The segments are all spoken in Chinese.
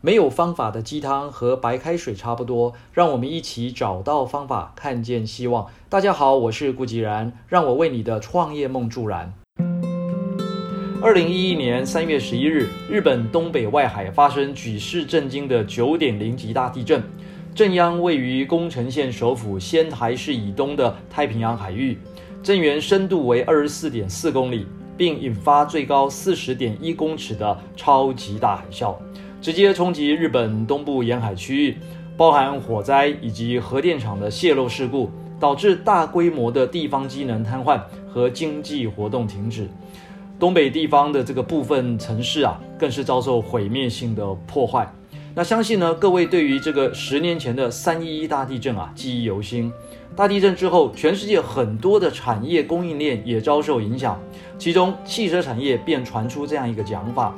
没有方法的鸡汤和白开水差不多，让我们一起找到方法，看见希望。大家好，我是顾吉然，让我为你的创业梦助燃。二零一一年三月十一日，日本东北外海发生举世震惊的九点零级大地震，震央位于宫城县首府仙台市以东的太平洋海域，震源深度为二十四点四公里，并引发最高四十点一公尺的超级大海啸。直接冲击日本东部沿海区域，包含火灾以及核电厂的泄漏事故，导致大规模的地方机能瘫痪和经济活动停止。东北地方的这个部分城市啊，更是遭受毁灭性的破坏。那相信呢，各位对于这个十年前的三一一大地震啊，记忆犹新。大地震之后，全世界很多的产业供应链也遭受影响，其中汽车产业便传出这样一个讲法：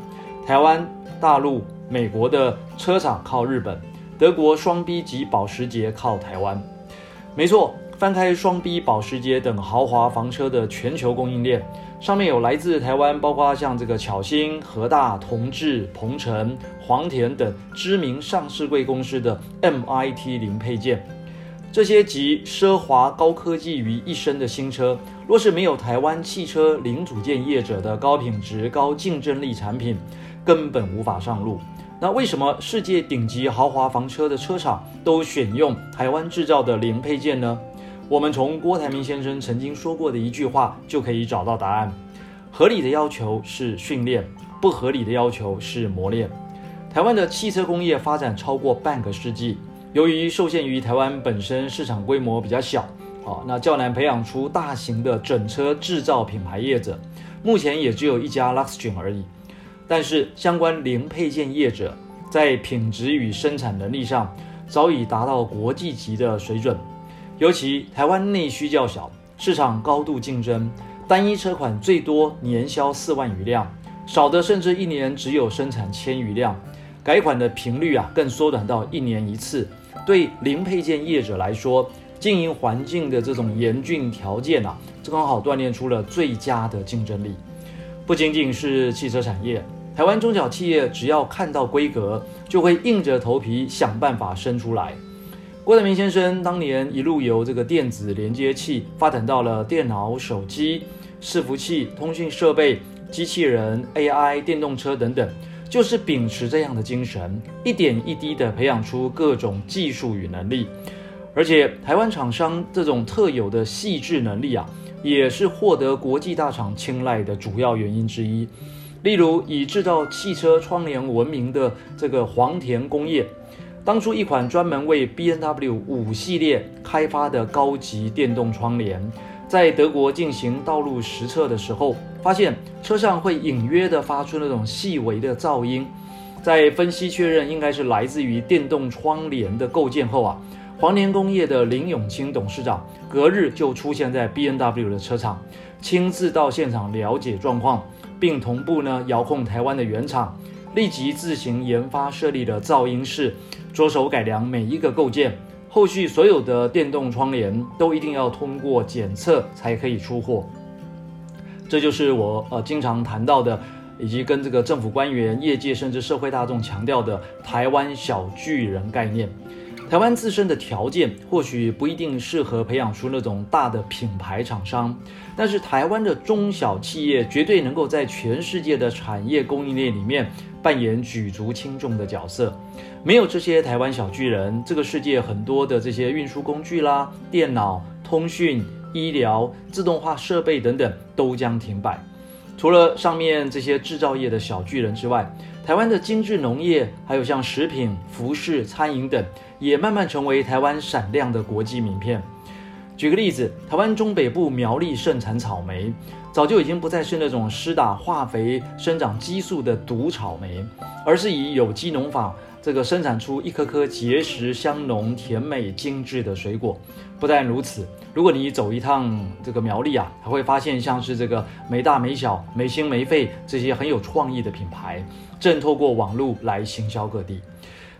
台湾、大陆。美国的车厂靠日本，德国双 B 级保时捷靠台湾。没错，翻开双 B、保时捷等豪华房车的全球供应链，上面有来自台湾，包括像这个巧星、和大、同志、鹏程、黄田等知名上市贵公司的 MIT 零配件。这些集奢华高科技于一身的新车，若是没有台湾汽车零组件业者的高品质、高竞争力产品，根本无法上路。那为什么世界顶级豪华房车的车厂都选用台湾制造的零配件呢？我们从郭台铭先生曾经说过的一句话就可以找到答案：合理的要求是训练，不合理的要求是磨练。台湾的汽车工业发展超过半个世纪，由于受限于台湾本身市场规模比较小，啊，那较难培养出大型的整车制造品牌业者，目前也只有一家 Luxgen 而已。但是，相关零配件业者在品质与生产能力上早已达到国际级的水准。尤其台湾内需较小，市场高度竞争，单一车款最多年销四万余辆，少的甚至一年只有生产千余辆。改款的频率啊，更缩短到一年一次。对零配件业者来说，经营环境的这种严峻条件啊，这刚好锻炼出了最佳的竞争力。不仅仅是汽车产业。台湾中小企业只要看到规格，就会硬着头皮想办法生出来。郭台铭先生当年一路由这个电子连接器发展到了电脑、手机、伺服器、通讯设备、机器人、AI、电动车等等，就是秉持这样的精神，一点一滴地培养出各种技术与能力。而且，台湾厂商这种特有的细致能力啊，也是获得国际大厂青睐的主要原因之一。例如，以制造汽车窗帘闻名的这个黄田工业，当初一款专门为 B N W 五系列开发的高级电动窗帘，在德国进行道路实测的时候，发现车上会隐约的发出那种细微的噪音。在分析确认应该是来自于电动窗帘的构建后啊，黄田工业的林永清董事长隔日就出现在 B N W 的车厂，亲自到现场了解状况。并同步呢遥控台湾的原厂，立即自行研发设立了噪音室，着手改良每一个构件。后续所有的电动窗帘都一定要通过检测才可以出货。这就是我呃经常谈到的，以及跟这个政府官员、业界甚至社会大众强调的台湾小巨人概念。台湾自身的条件或许不一定适合培养出那种大的品牌厂商，但是台湾的中小企业绝对能够在全世界的产业供应链里面扮演举足轻重的角色。没有这些台湾小巨人，这个世界很多的这些运输工具啦、电脑、通讯、医疗、自动化设备等等都将停摆。除了上面这些制造业的小巨人之外，台湾的精致农业，还有像食品、服饰、餐饮等。也慢慢成为台湾闪亮的国际名片。举个例子，台湾中北部苗栗盛产草莓，早就已经不再是那种施打化肥生长激素的毒草莓，而是以有机农法这个生产出一颗颗结实香浓、甜美精致的水果。不但如此，如果你走一趟这个苗栗啊，还会发现像是这个没大没小、没心没肺这些很有创意的品牌，正透过网络来行销各地。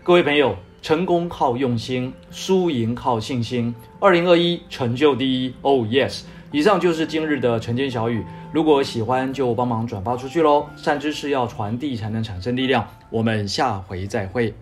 各位朋友。成功靠用心，输赢靠信心。二零二一成就第一，Oh yes！以上就是今日的晨间小语，如果喜欢就帮忙转发出去喽。善知识要传递才能产生力量。我们下回再会。